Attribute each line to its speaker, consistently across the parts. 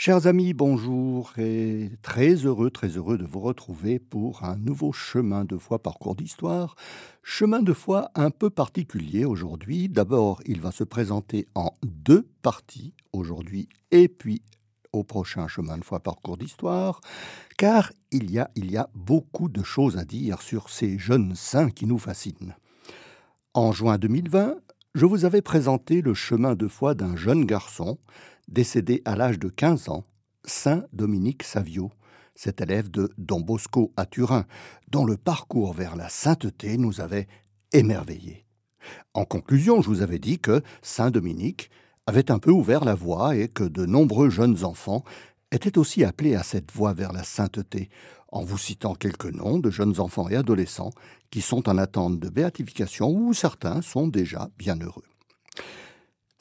Speaker 1: Chers amis, bonjour et très heureux, très heureux de vous retrouver pour un nouveau chemin de foi parcours d'histoire. Chemin de foi un peu particulier aujourd'hui. D'abord, il va se présenter en deux parties aujourd'hui et puis au prochain chemin de foi parcours d'histoire, car il y a, il y a beaucoup de choses à dire sur ces jeunes saints qui nous fascinent. En juin 2020, je vous avais présenté le chemin de foi d'un jeune garçon décédé à l'âge de 15 ans, Saint Dominique Savio, cet élève de Don Bosco à Turin, dont le parcours vers la sainteté nous avait émerveillés. En conclusion, je vous avais dit que Saint Dominique avait un peu ouvert la voie et que de nombreux jeunes enfants étaient aussi appelés à cette voie vers la sainteté, en vous citant quelques noms de jeunes enfants et adolescents qui sont en attente de béatification ou certains sont déjà bien heureux.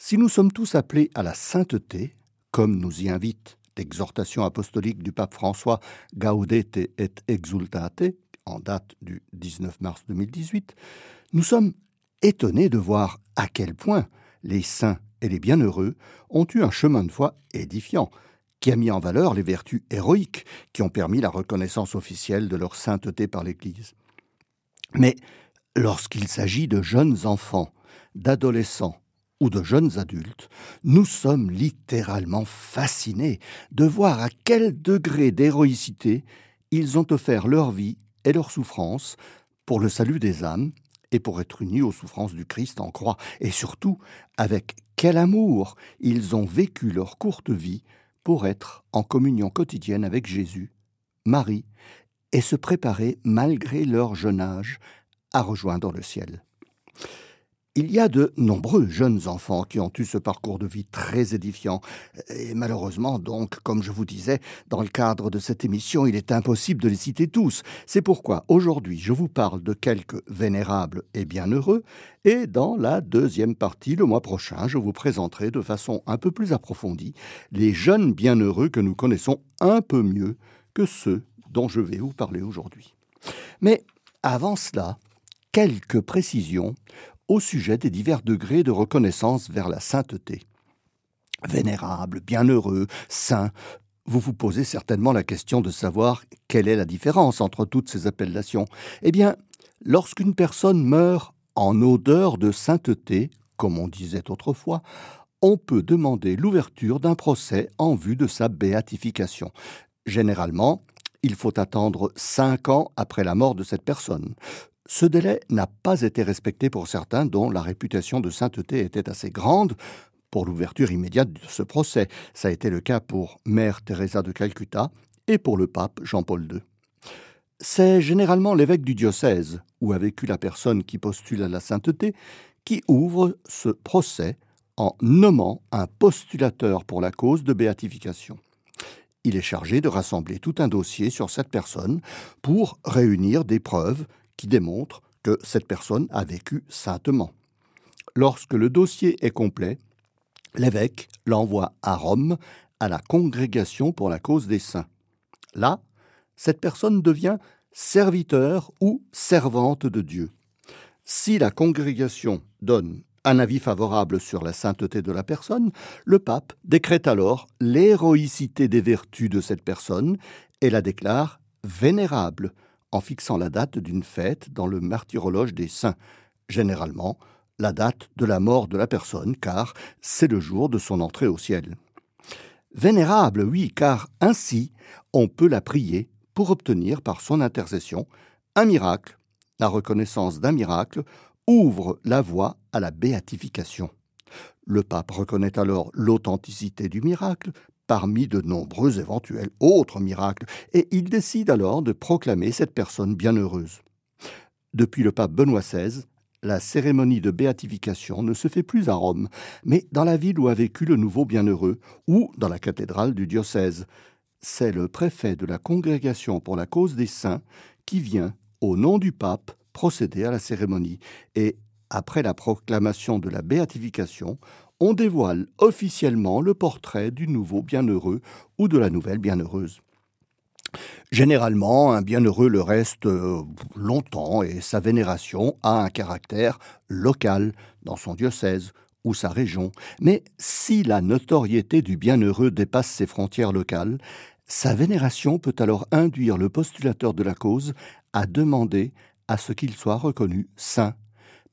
Speaker 1: Si nous sommes tous appelés à la sainteté, comme nous y invite l'exhortation apostolique du pape François Gaudete et Exultate, en date du 19 mars 2018, nous sommes étonnés de voir à quel point les saints et les bienheureux ont eu un chemin de foi édifiant, qui a mis en valeur les vertus héroïques qui ont permis la reconnaissance officielle de leur sainteté par l'Église. Mais lorsqu'il s'agit de jeunes enfants, d'adolescents ou de jeunes adultes, nous sommes littéralement fascinés de voir à quel degré d'héroïcité ils ont offert leur vie et leur souffrance pour le salut des âmes et pour être unis aux souffrances du Christ en croix, et surtout avec quel amour ils ont vécu leur courte vie pour être en communion quotidienne avec Jésus, Marie, et se préparer, malgré leur jeune âge, à rejoindre le ciel. Il y a de nombreux jeunes enfants qui ont eu ce parcours de vie très édifiant. Et malheureusement, donc, comme je vous disais, dans le cadre de cette émission, il est impossible de les citer tous. C'est pourquoi aujourd'hui, je vous parle de quelques vénérables et bienheureux. Et dans la deuxième partie, le mois prochain, je vous présenterai de façon un peu plus approfondie les jeunes bienheureux que nous connaissons un peu mieux que ceux dont je vais vous parler aujourd'hui. Mais avant cela, quelques précisions au sujet des divers degrés de reconnaissance vers la sainteté. Vénérable, bienheureux, saint, vous vous posez certainement la question de savoir quelle est la différence entre toutes ces appellations. Eh bien, lorsqu'une personne meurt en odeur de sainteté, comme on disait autrefois, on peut demander l'ouverture d'un procès en vue de sa béatification. Généralement, il faut attendre cinq ans après la mort de cette personne. Ce délai n'a pas été respecté pour certains dont la réputation de sainteté était assez grande pour l'ouverture immédiate de ce procès. Ça a été le cas pour Mère Teresa de Calcutta et pour le pape Jean-Paul II. C'est généralement l'évêque du diocèse où a vécu la personne qui postule à la sainteté qui ouvre ce procès en nommant un postulateur pour la cause de béatification. Il est chargé de rassembler tout un dossier sur cette personne pour réunir des preuves qui démontre que cette personne a vécu saintement. Lorsque le dossier est complet, l'évêque l'envoie à Rome à la congrégation pour la cause des saints. Là, cette personne devient serviteur ou servante de Dieu. Si la congrégation donne un avis favorable sur la sainteté de la personne, le pape décrète alors l'héroïcité des vertus de cette personne et la déclare vénérable, en fixant la date d'une fête dans le martyrologe des saints, généralement la date de la mort de la personne, car c'est le jour de son entrée au ciel. Vénérable, oui, car ainsi on peut la prier pour obtenir par son intercession un miracle. La reconnaissance d'un miracle ouvre la voie à la béatification. Le pape reconnaît alors l'authenticité du miracle parmi de nombreux éventuels autres miracles, et il décide alors de proclamer cette personne bienheureuse. Depuis le pape Benoît XVI, la cérémonie de béatification ne se fait plus à Rome, mais dans la ville où a vécu le nouveau bienheureux, ou dans la cathédrale du diocèse. C'est le préfet de la Congrégation pour la cause des saints qui vient, au nom du pape, procéder à la cérémonie, et après la proclamation de la béatification, on dévoile officiellement le portrait du nouveau bienheureux ou de la nouvelle bienheureuse. Généralement, un bienheureux le reste euh, longtemps et sa vénération a un caractère local dans son diocèse ou sa région, mais si la notoriété du bienheureux dépasse ses frontières locales, sa vénération peut alors induire le postulateur de la cause à demander à ce qu'il soit reconnu saint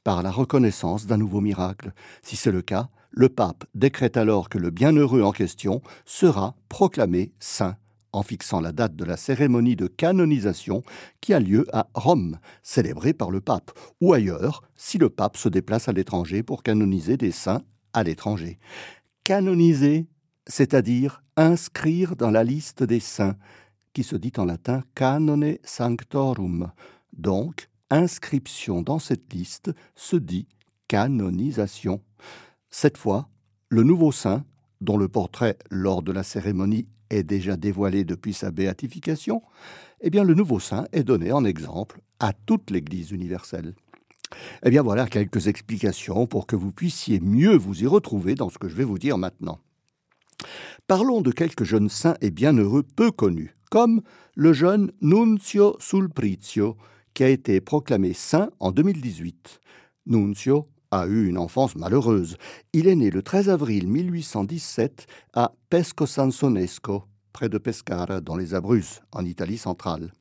Speaker 1: par la reconnaissance d'un nouveau miracle. Si c'est le cas, le pape décrète alors que le bienheureux en question sera proclamé saint en fixant la date de la cérémonie de canonisation qui a lieu à Rome, célébrée par le pape, ou ailleurs si le pape se déplace à l'étranger pour canoniser des saints à l'étranger. Canoniser, c'est-à-dire inscrire dans la liste des saints, qui se dit en latin canone sanctorum. Donc, inscription dans cette liste se dit canonisation. Cette fois, le nouveau saint, dont le portrait lors de la cérémonie est déjà dévoilé depuis sa béatification, eh bien le nouveau saint est donné en exemple à toute l'Église universelle. Eh bien voilà quelques explications pour que vous puissiez mieux vous y retrouver dans ce que je vais vous dire maintenant. Parlons de quelques jeunes saints et bienheureux peu connus, comme le jeune Nunzio Sulprizio, qui a été proclamé saint en 2018. Nunzio a eu une enfance malheureuse. Il est né le 13 avril 1817 à Pesco Sansonesco, près de Pescara, dans les Abruzzes, en Italie centrale.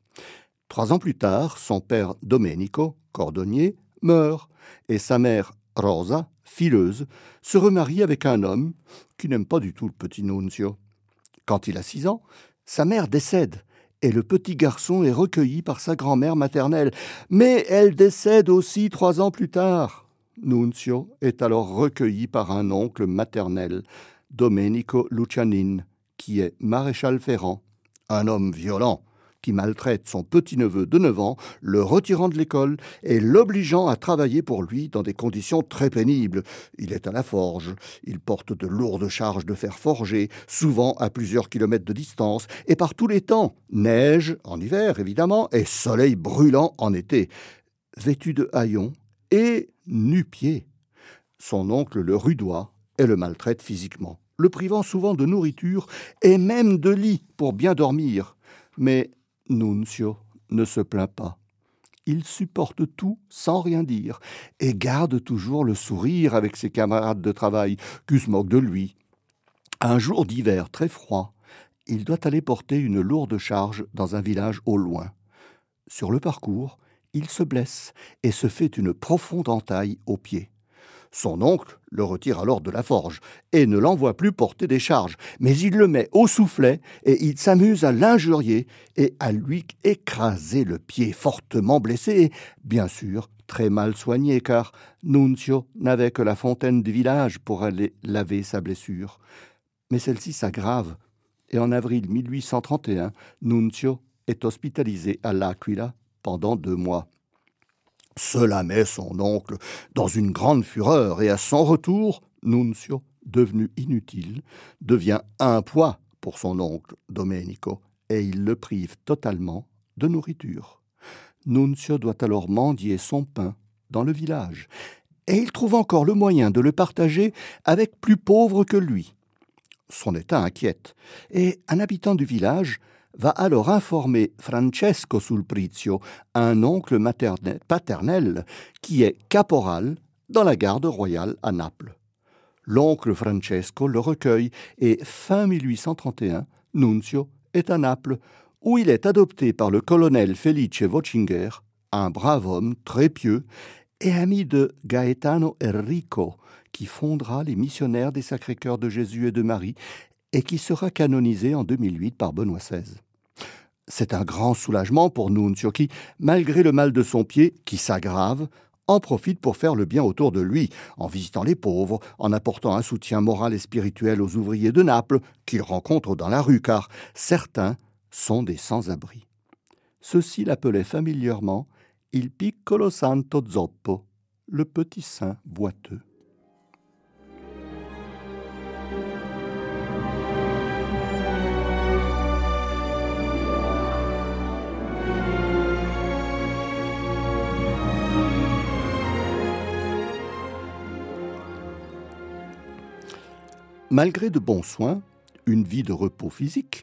Speaker 1: Trois ans plus tard, son père Domenico, cordonnier, meurt, et sa mère Rosa, fileuse, se remarie avec un homme qui n'aime pas du tout le petit Nunzio. Quand il a six ans, sa mère décède et le petit garçon est recueilli par sa grand-mère maternelle. Mais elle décède aussi trois ans plus tard. Nunzio est alors recueilli par un oncle maternel, Domenico Lucianin, qui est maréchal ferrant, un homme violent qui maltraite son petit-neveu de 9 ans, le retirant de l'école et l'obligeant à travailler pour lui dans des conditions très pénibles. Il est à la forge, il porte de lourdes charges de fer forgé, souvent à plusieurs kilomètres de distance, et par tous les temps, neige en hiver évidemment, et soleil brûlant en été. Vêtu de haillons, et nu-pied. Son oncle le rudoie et le maltraite physiquement, le privant souvent de nourriture et même de lit pour bien dormir. Mais Nunzio ne se plaint pas. Il supporte tout sans rien dire et garde toujours le sourire avec ses camarades de travail qui se moquent de lui. Un jour d'hiver très froid, il doit aller porter une lourde charge dans un village au loin. Sur le parcours, il se blesse et se fait une profonde entaille au pied. Son oncle le retire alors de la forge et ne l'envoie plus porter des charges, mais il le met au soufflet et il s'amuse à l'injurier et à lui écraser le pied fortement blessé et, bien sûr, très mal soigné car Nunzio n'avait que la fontaine du village pour aller laver sa blessure. Mais celle-ci s'aggrave et en avril 1831, Nunzio est hospitalisé à l'Aquila pendant deux mois. Cela met son oncle dans une grande fureur, et à son retour, Nunzio, devenu inutile, devient un poids pour son oncle Domenico, et il le prive totalement de nourriture. Nunzio doit alors mendier son pain dans le village, et il trouve encore le moyen de le partager avec plus pauvres que lui. Son état inquiète, et un habitant du village va alors informer Francesco Sulprizio, un oncle paternel, qui est caporal dans la garde royale à Naples. L'oncle Francesco le recueille et fin 1831, Nunzio est à Naples, où il est adopté par le colonel Felice Vochinger, un brave homme très pieux et ami de Gaetano Enrico, qui fondera les missionnaires des Sacrés-Cœurs de Jésus et de Marie et qui sera canonisé en 2008 par Benoît XVI. C'est un grand soulagement pour Nunzio qui, malgré le mal de son pied, qui s'aggrave, en profite pour faire le bien autour de lui, en visitant les pauvres, en apportant un soutien moral et spirituel aux ouvriers de Naples qu'il rencontre dans la rue, car certains sont des sans-abri. Ceux-ci l'appelaient familièrement il piccolo santo zoppo, le petit saint boiteux. Malgré de bons soins, une vie de repos physique,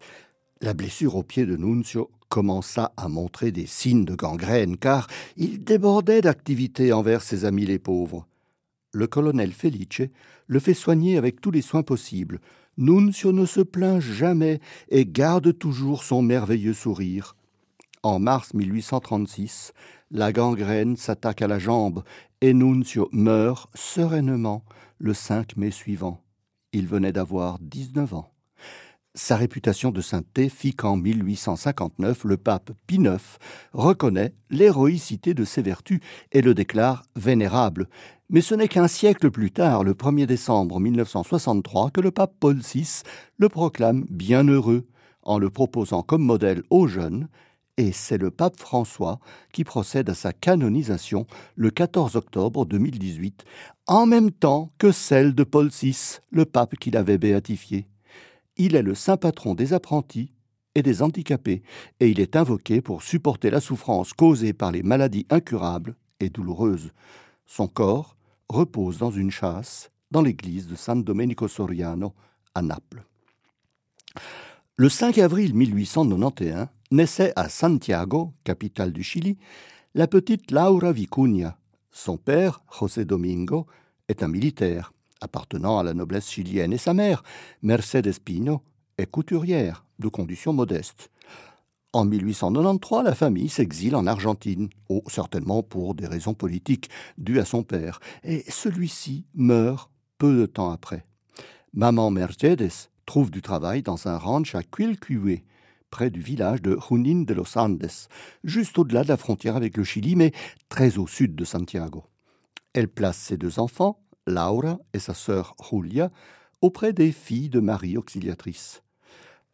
Speaker 1: la blessure au pied de Nunzio commença à montrer des signes de gangrène, car il débordait d'activité envers ses amis les pauvres. Le colonel Felice le fait soigner avec tous les soins possibles. Nunzio ne se plaint jamais et garde toujours son merveilleux sourire. En mars 1836, la gangrène s'attaque à la jambe et Nunzio meurt sereinement le 5 mai suivant. Il venait d'avoir 19 ans. Sa réputation de sainteté fit qu'en 1859, le pape Pie IX reconnaît l'héroïcité de ses vertus et le déclare vénérable. Mais ce n'est qu'un siècle plus tard, le 1er décembre 1963, que le pape Paul VI le proclame bienheureux en le proposant comme modèle aux jeunes et c'est le pape François qui procède à sa canonisation le 14 octobre 2018, en même temps que celle de Paul VI, le pape qui l'avait béatifié. Il est le saint patron des apprentis et des handicapés, et il est invoqué pour supporter la souffrance causée par les maladies incurables et douloureuses. Son corps repose dans une chasse dans l'église de San Domenico Soriano à Naples. Le 5 avril 1891 naissait à Santiago, capitale du Chili, la petite Laura Vicuña. Son père, José Domingo, est un militaire appartenant à la noblesse chilienne et sa mère, Mercedes Pino, est couturière de conditions modestes. En 1893, la famille s'exile en Argentine, oh, certainement pour des raisons politiques dues à son père, et celui-ci meurt peu de temps après. Maman Mercedes trouve du travail dans un ranch à Quilcue, près du village de Junín de los Andes, juste au-delà de la frontière avec le Chili, mais très au sud de Santiago. Elle place ses deux enfants, Laura et sa sœur Julia, auprès des filles de Marie Auxiliatrice.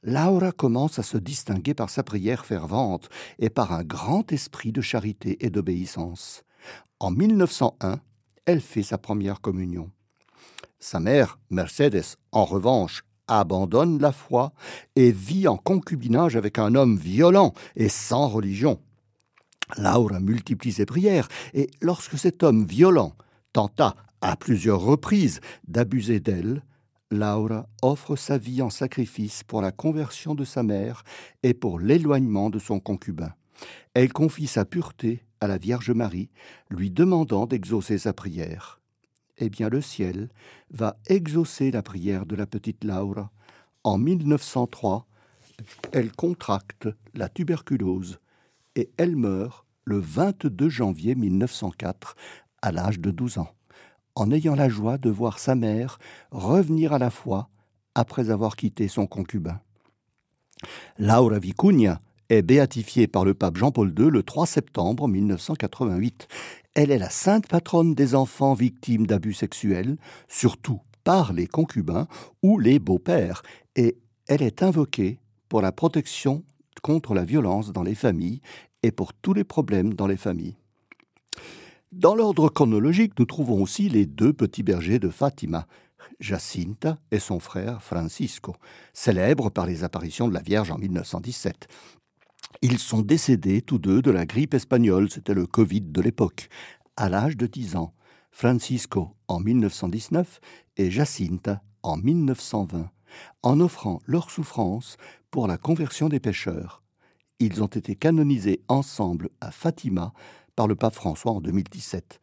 Speaker 1: Laura commence à se distinguer par sa prière fervente et par un grand esprit de charité et d'obéissance. En 1901, elle fait sa première communion. Sa mère, Mercedes, en revanche, abandonne la foi et vit en concubinage avec un homme violent et sans religion. Laura multiplie ses prières, et lorsque cet homme violent tenta à plusieurs reprises d'abuser d'elle, Laura offre sa vie en sacrifice pour la conversion de sa mère et pour l'éloignement de son concubin. Elle confie sa pureté à la Vierge Marie, lui demandant d'exaucer sa prière eh bien le ciel va exaucer la prière de la petite Laura. En 1903, elle contracte la tuberculose et elle meurt le 22 janvier 1904 à l'âge de 12 ans, en ayant la joie de voir sa mère revenir à la foi après avoir quitté son concubin. Laura Vicuña est béatifiée par le pape Jean-Paul II le 3 septembre 1988. Elle est la sainte patronne des enfants victimes d'abus sexuels, surtout par les concubins ou les beaux-pères, et elle est invoquée pour la protection contre la violence dans les familles et pour tous les problèmes dans les familles. Dans l'ordre chronologique, nous trouvons aussi les deux petits bergers de Fatima, Jacinta et son frère Francisco, célèbres par les apparitions de la Vierge en 1917. Ils sont décédés tous deux de la grippe espagnole, c'était le Covid de l'époque, à l'âge de 10 ans. Francisco en 1919 et Jacinta en 1920, en offrant leur souffrance pour la conversion des pêcheurs. Ils ont été canonisés ensemble à Fatima par le pape François en 2017.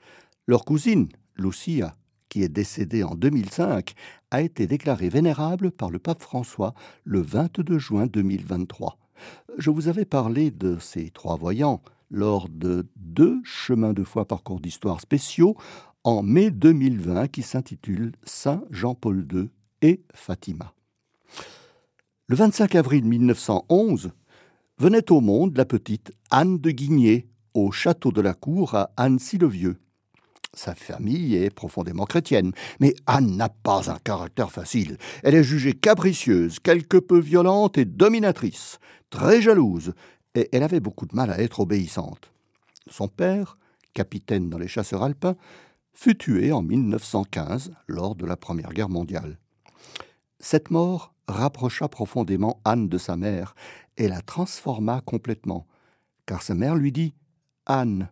Speaker 1: Leur cousine, Lucia, qui est décédée en 2005, a été déclarée vénérable par le pape François le 22 juin 2023. Je vous avais parlé de ces trois voyants lors de deux chemins de foi parcours d'histoire spéciaux en mai 2020 qui s'intitulent Saint Jean-Paul II et Fatima. Le 25 avril 1911 venait au monde la petite Anne de Guigné au château de la Cour à Annecy-le-Vieux. Sa famille est profondément chrétienne, mais Anne n'a pas un caractère facile. Elle est jugée capricieuse, quelque peu violente et dominatrice, très jalouse, et elle avait beaucoup de mal à être obéissante. Son père, capitaine dans les chasseurs alpins, fut tué en 1915 lors de la Première Guerre mondiale. Cette mort rapprocha profondément Anne de sa mère et la transforma complètement, car sa mère lui dit Anne,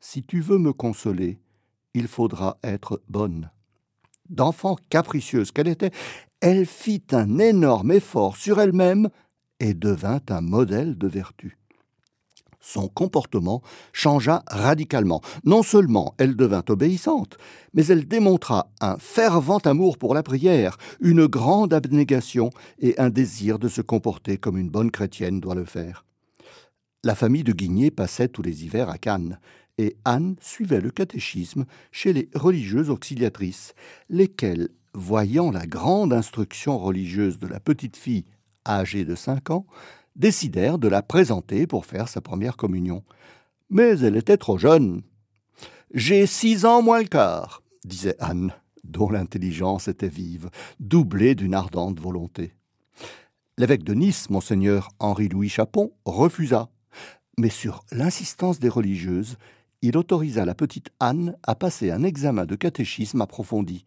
Speaker 1: si tu veux me consoler, il faudra être bonne. D'enfant capricieuse qu'elle était, elle fit un énorme effort sur elle-même et devint un modèle de vertu. son comportement changea radicalement. Non seulement elle devint obéissante, mais elle démontra un fervent amour pour la prière, une grande abnégation et un désir de se comporter comme une bonne chrétienne doit le faire. La famille de Guigné passait tous les hivers à Cannes, et Anne suivait le catéchisme chez les religieuses auxiliatrices, lesquelles, voyant la grande instruction religieuse de la petite fille âgée de cinq ans, décidèrent de la présenter pour faire sa première communion. Mais elle était trop jeune. J'ai six ans moins le quart, disait Anne, dont l'intelligence était vive, doublée d'une ardente volonté. L'évêque de Nice, monseigneur Henri-Louis Chapon, refusa, mais sur l'insistance des religieuses, il autorisa la petite Anne à passer un examen de catéchisme approfondi.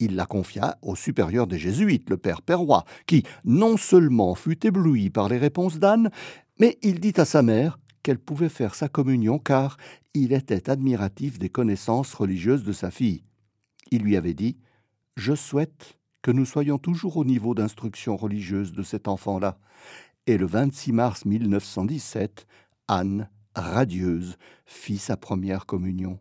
Speaker 1: Il la confia au supérieur des Jésuites, le père Perrois, qui non seulement fut ébloui par les réponses d'Anne, mais il dit à sa mère qu'elle pouvait faire sa communion car il était admiratif des connaissances religieuses de sa fille. Il lui avait dit Je souhaite que nous soyons toujours au niveau d'instruction religieuse de cet enfant-là. Et le 26 mars 1917, Anne, radieuse, fit sa première communion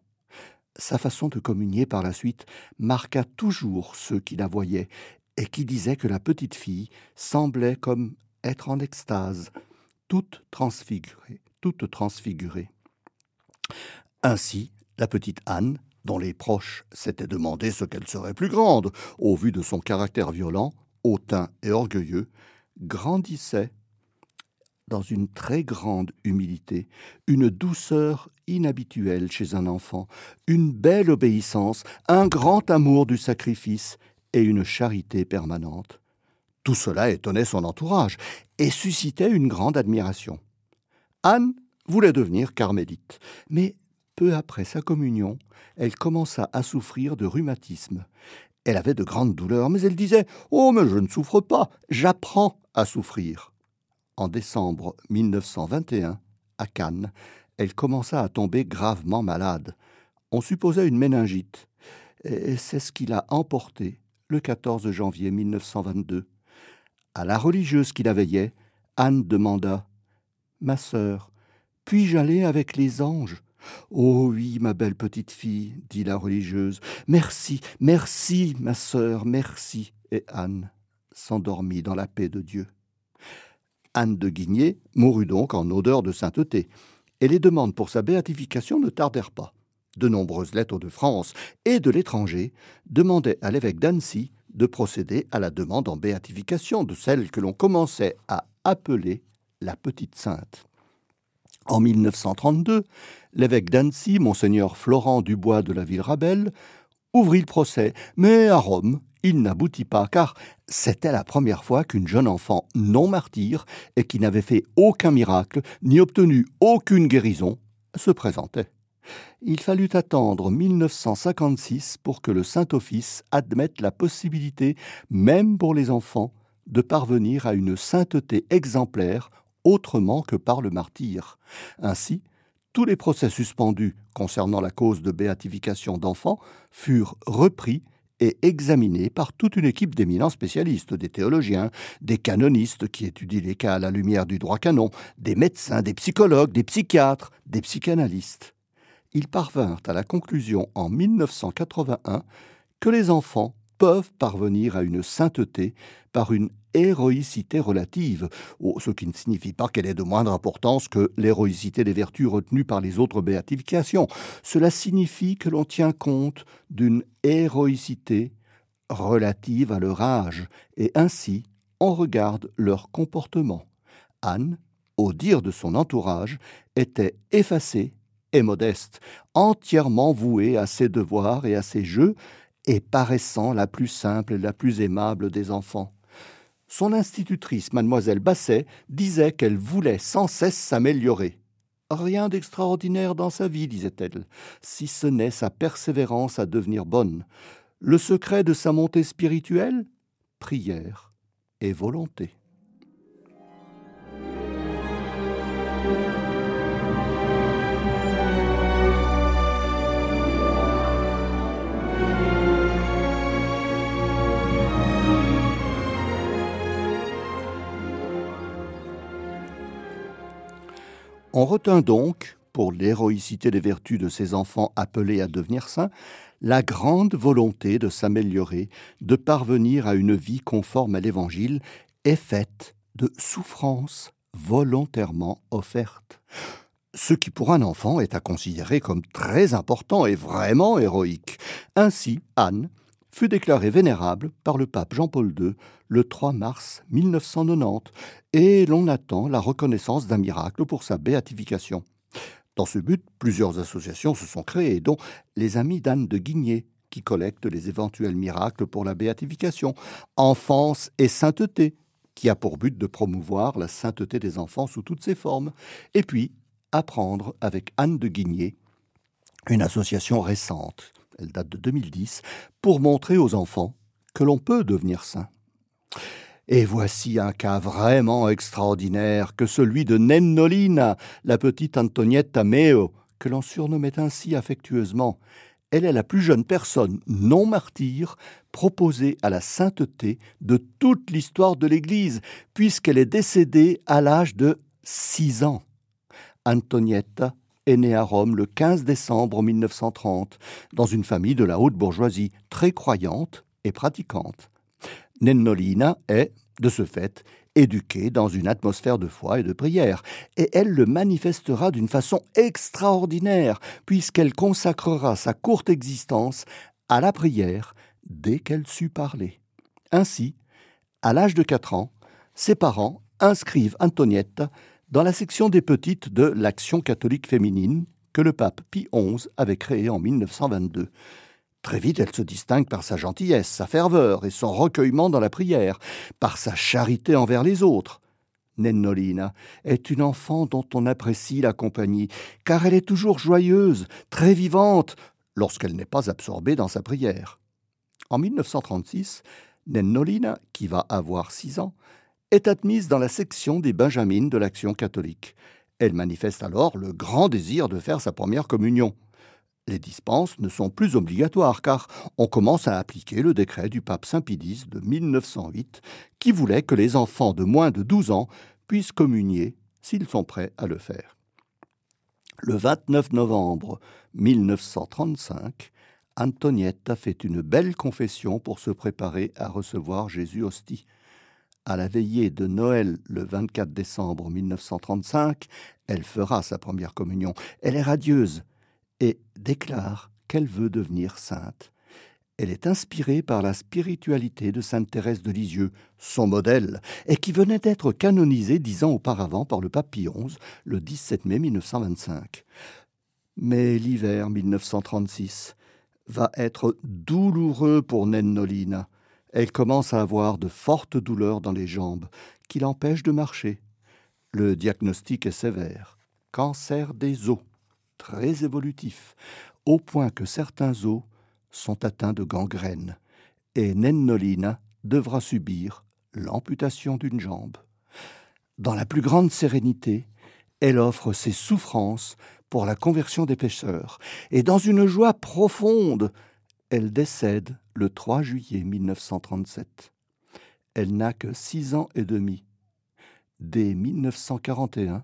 Speaker 1: sa façon de communier par la suite marqua toujours ceux qui la voyaient et qui disaient que la petite fille semblait comme être en extase, toute transfigurée, toute transfigurée. Ainsi, la petite Anne, dont les proches s'étaient demandé ce qu'elle serait plus grande, au vu de son caractère violent, hautain et orgueilleux, grandissait dans une très grande humilité, une douceur inhabituelle chez un enfant, une belle obéissance, un grand amour du sacrifice et une charité permanente. Tout cela étonnait son entourage et suscitait une grande admiration. Anne voulait devenir carmélite, mais peu après sa communion, elle commença à souffrir de rhumatisme. Elle avait de grandes douleurs, mais elle disait Oh, mais je ne souffre pas, j'apprends à souffrir en décembre 1921, à Cannes, elle commença à tomber gravement malade. On supposait une méningite, et c'est ce qui l'a emportée le 14 janvier 1922. À la religieuse qui la veillait, Anne demanda Ma sœur, puis-je aller avec les anges Oh oui, ma belle petite fille, dit la religieuse. Merci, merci, ma sœur, merci. Et Anne s'endormit dans la paix de Dieu. Anne de Guigné mourut donc en odeur de sainteté, et les demandes pour sa béatification ne tardèrent pas. De nombreuses lettres de France et de l'étranger demandaient à l'évêque d'Annecy de procéder à la demande en béatification de celle que l'on commençait à appeler la petite sainte. En 1932, l'évêque d'Annecy, monseigneur Florent Dubois de la ville Rabel, ouvrit le procès, mais à Rome, il n'aboutit pas, car c'était la première fois qu'une jeune enfant non martyre et qui n'avait fait aucun miracle ni obtenu aucune guérison se présentait. Il fallut attendre 1956 pour que le Saint-Office admette la possibilité, même pour les enfants, de parvenir à une sainteté exemplaire autrement que par le martyr. Ainsi, tous les procès suspendus concernant la cause de béatification d'enfants furent repris et examiné par toute une équipe d'éminents spécialistes, des théologiens, des canonistes qui étudient les cas à la lumière du droit canon, des médecins, des psychologues, des psychiatres, des psychanalystes. Ils parvinrent à la conclusion en 1981 que les enfants peuvent parvenir à une sainteté par une héroïcité relative, ce qui ne signifie pas qu'elle est de moindre importance que l'héroïcité des vertus retenues par les autres béatifications. Cela signifie que l'on tient compte d'une héroïcité relative à leur âge, et ainsi on regarde leur comportement. Anne, au dire de son entourage, était effacée et modeste, entièrement vouée à ses devoirs et à ses jeux, et paraissant la plus simple et la plus aimable des enfants. Son institutrice, mademoiselle Basset, disait qu'elle voulait sans cesse s'améliorer. Rien d'extraordinaire dans sa vie, disait-elle, si ce n'est sa persévérance à devenir bonne. Le secret de sa montée spirituelle? Prière et volonté. On retint donc, pour l'héroïcité des vertus de ces enfants appelés à devenir saints, la grande volonté de s'améliorer, de parvenir à une vie conforme à l'Évangile, est faite de souffrances volontairement offertes. Ce qui pour un enfant est à considérer comme très important et vraiment héroïque. Ainsi, Anne fut déclarée vénérable par le pape Jean-Paul II le 3 mars 1990, et l'on attend la reconnaissance d'un miracle pour sa béatification. Dans ce but, plusieurs associations se sont créées, dont les Amis d'Anne de Guigné, qui collectent les éventuels miracles pour la béatification, Enfance et Sainteté, qui a pour but de promouvoir la sainteté des enfants sous toutes ses formes, et puis Apprendre avec Anne de Guigné, une association récente, elle date de 2010, pour montrer aux enfants que l'on peut devenir saint. Et voici un cas vraiment extraordinaire que celui de Nennolina, la petite Antonietta Meo, que l'on surnommait ainsi affectueusement. Elle est la plus jeune personne non martyre proposée à la sainteté de toute l'histoire de l'Église, puisqu'elle est décédée à l'âge de six ans. Antonietta est née à Rome le 15 décembre 1930, dans une famille de la haute bourgeoisie très croyante et pratiquante. Nennolina est, de ce fait, éduquée dans une atmosphère de foi et de prière, et elle le manifestera d'une façon extraordinaire, puisqu'elle consacrera sa courte existence à la prière dès qu'elle sut parler. Ainsi, à l'âge de quatre ans, ses parents inscrivent Antonietta dans la section des petites de l'Action catholique féminine que le pape Pie XI avait créée en 1922. Très vite, elle se distingue par sa gentillesse, sa ferveur et son recueillement dans la prière, par sa charité envers les autres. Nennolina est une enfant dont on apprécie la compagnie, car elle est toujours joyeuse, très vivante, lorsqu'elle n'est pas absorbée dans sa prière. En 1936, Nennolina, qui va avoir six ans, est admise dans la section des Benjamines de l'Action catholique. Elle manifeste alors le grand désir de faire sa première communion les dispenses ne sont plus obligatoires car on commence à appliquer le décret du pape Saint-Pidis de 1908 qui voulait que les enfants de moins de 12 ans puissent communier s'ils sont prêts à le faire. Le 29 novembre 1935, Antoniette a fait une belle confession pour se préparer à recevoir Jésus hostie. À la veillée de Noël le 24 décembre 1935, elle fera sa première communion. Elle est radieuse, et déclare qu'elle veut devenir sainte. Elle est inspirée par la spiritualité de sainte Thérèse de Lisieux, son modèle, et qui venait d'être canonisée dix ans auparavant par le pape Pie XI, le 17 mai 1925. Mais l'hiver 1936 va être douloureux pour Nennolina. Elle commence à avoir de fortes douleurs dans les jambes qui l'empêchent de marcher. Le diagnostic est sévère. Cancer des os très évolutif, au point que certains os sont atteints de gangrène, et Nennolina devra subir l'amputation d'une jambe. Dans la plus grande sérénité, elle offre ses souffrances pour la conversion des pécheurs, et dans une joie profonde, elle décède le 3 juillet 1937. Elle n'a que six ans et demi. Dès 1941,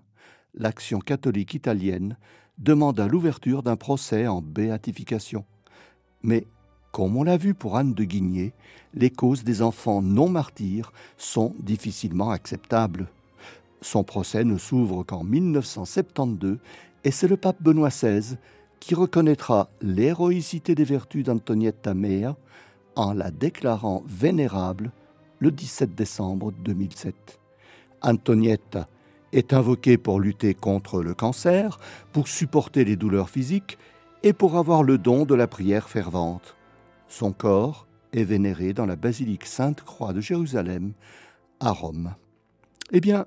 Speaker 1: l'action catholique italienne demanda l'ouverture d'un procès en béatification. Mais, comme on l'a vu pour Anne de Guigné, les causes des enfants non martyrs sont difficilement acceptables. Son procès ne s'ouvre qu'en 1972 et c'est le pape Benoît XVI qui reconnaîtra l'héroïcité des vertus d'Antonietta Mea en la déclarant vénérable le 17 décembre 2007. Antonietta est invoqué pour lutter contre le cancer, pour supporter les douleurs physiques et pour avoir le don de la prière fervente. Son corps est vénéré dans la basilique Sainte-Croix de Jérusalem, à Rome. Eh bien,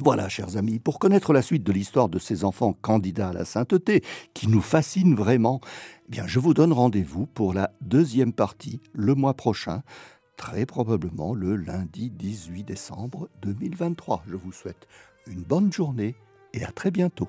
Speaker 1: voilà, chers amis, pour connaître la suite de l'histoire de ces enfants candidats à la sainteté, qui nous fascinent vraiment, eh bien, je vous donne rendez-vous pour la deuxième partie le mois prochain, très probablement le lundi 18 décembre 2023. Je vous souhaite une bonne journée et à très bientôt.